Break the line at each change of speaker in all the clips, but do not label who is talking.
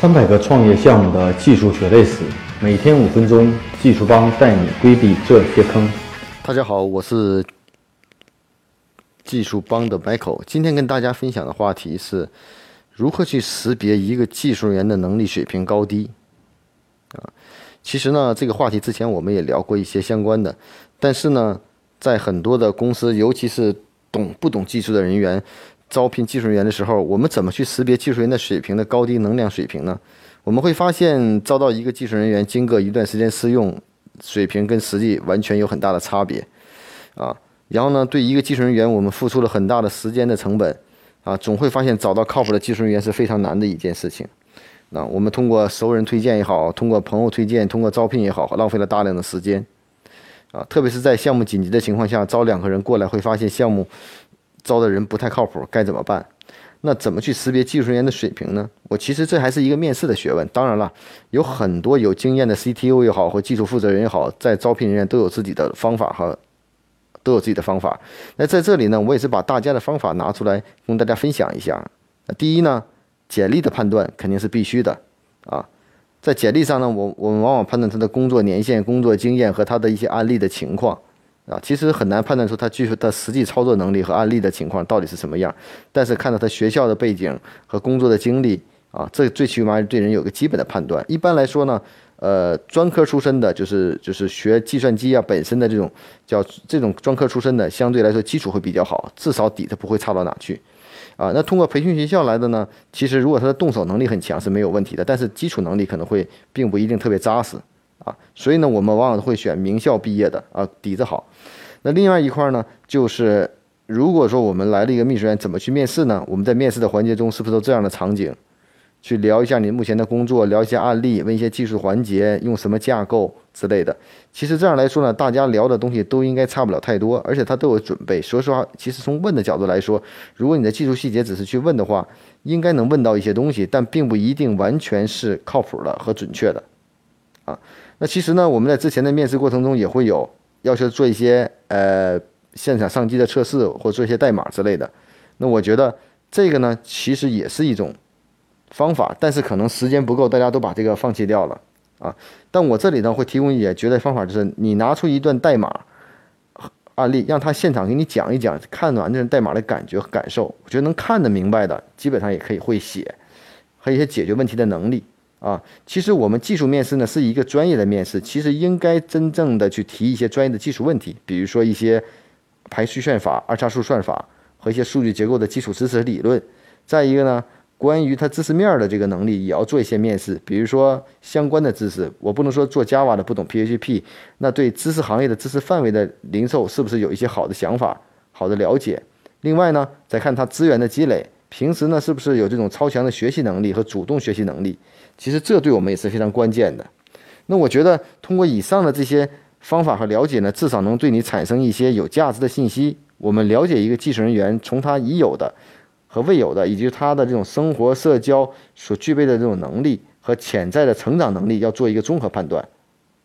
三百个创业项目的技术血泪史，每天五分钟，技术帮带你规避这些坑。
大家好，我是技术帮的 Michael。今天跟大家分享的话题是如何去识别一个技术人员的能力水平高低。啊，其实呢，这个话题之前我们也聊过一些相关的，但是呢，在很多的公司，尤其是懂不懂技术的人员。招聘技术人员的时候，我们怎么去识别技术人员的水平的高低能量水平呢？我们会发现，招到一个技术人员，经过一段时间试用，水平跟实际完全有很大的差别，啊，然后呢，对一个技术人员，我们付出了很大的时间的成本，啊，总会发现找到靠谱的技术人员是非常难的一件事情。那我们通过熟人推荐也好，通过朋友推荐，通过招聘也好，浪费了大量的时间，啊，特别是在项目紧急的情况下，招两个人过来，会发现项目。招的人不太靠谱，该怎么办？那怎么去识别技术人员的水平呢？我其实这还是一个面试的学问。当然了，有很多有经验的 CTO 也好，或技术负责人也好，在招聘人员都有自己的方法和都有自己的方法。那在这里呢，我也是把大家的方法拿出来跟大家分享一下。那第一呢，简历的判断肯定是必须的啊。在简历上呢，我我们往往判断他的工作年限、工作经验和他的一些案例的情况。啊，其实很难判断出他技术的实际操作能力和案例的情况到底是什么样，但是看到他学校的背景和工作的经历啊，这最起码对人有个基本的判断。一般来说呢，呃，专科出身的，就是就是学计算机啊本身的这种叫这种专科出身的，相对来说基础会比较好，至少底子不会差到哪去。啊，那通过培训学校来的呢，其实如果他的动手能力很强是没有问题的，但是基础能力可能会并不一定特别扎实。所以呢，我们往往会选名校毕业的啊，底子好。那另外一块呢，就是如果说我们来了一个秘书员，怎么去面试呢？我们在面试的环节中，是不是都这样的场景？去聊一下你目前的工作，聊一些案例，问一些技术环节，用什么架构之类的。其实这样来说呢，大家聊的东西都应该差不了太多，而且他都有准备。说实话，其实从问的角度来说，如果你的技术细节只是去问的话，应该能问到一些东西，但并不一定完全是靠谱的和准确的。啊。那其实呢，我们在之前的面试过程中也会有要求做一些呃现场上机的测试，或做一些代码之类的。那我觉得这个呢，其实也是一种方法，但是可能时间不够，大家都把这个放弃掉了啊。但我这里呢会提供一些绝对方法，就是你拿出一段代码案例，让他现场给你讲一讲，看完这代码的感觉和感受，我觉得能看得明白的，基本上也可以会写，和一些解决问题的能力。啊，其实我们技术面试呢是一个专业的面试，其实应该真正的去提一些专业的技术问题，比如说一些排序算法、二叉树算法和一些数据结构的基础知识理论。再一个呢，关于他知识面的这个能力也要做一些面试，比如说相关的知识，我不能说做 Java 的不懂 PHP，那对知识行业的知识范围的零售是不是有一些好的想法、好的了解？另外呢，再看他资源的积累。平时呢，是不是有这种超强的学习能力和主动学习能力？其实这对我们也是非常关键的。那我觉得通过以上的这些方法和了解呢，至少能对你产生一些有价值的信息。我们了解一个技术人员，从他已有的和未有的，以及他的这种生活社交所具备的这种能力和潜在的成长能力，要做一个综合判断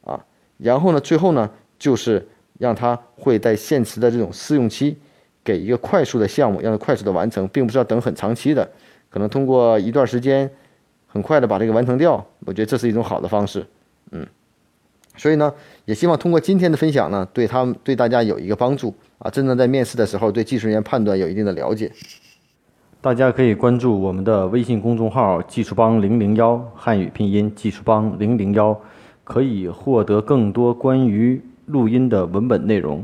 啊。然后呢，最后呢，就是让他会在现实的这种试用期。给一个快速的项目，让它快速的完成，并不是要等很长期的，可能通过一段时间，很快的把这个完成掉。我觉得这是一种好的方式，嗯，所以呢，也希望通过今天的分享呢，对他们对大家有一个帮助啊，真正在面试的时候对技术人员判断有一定的了解。
大家可以关注我们的微信公众号“技术帮零零幺”汉语拼音“技术帮零零幺”，可以获得更多关于录音的文本内容。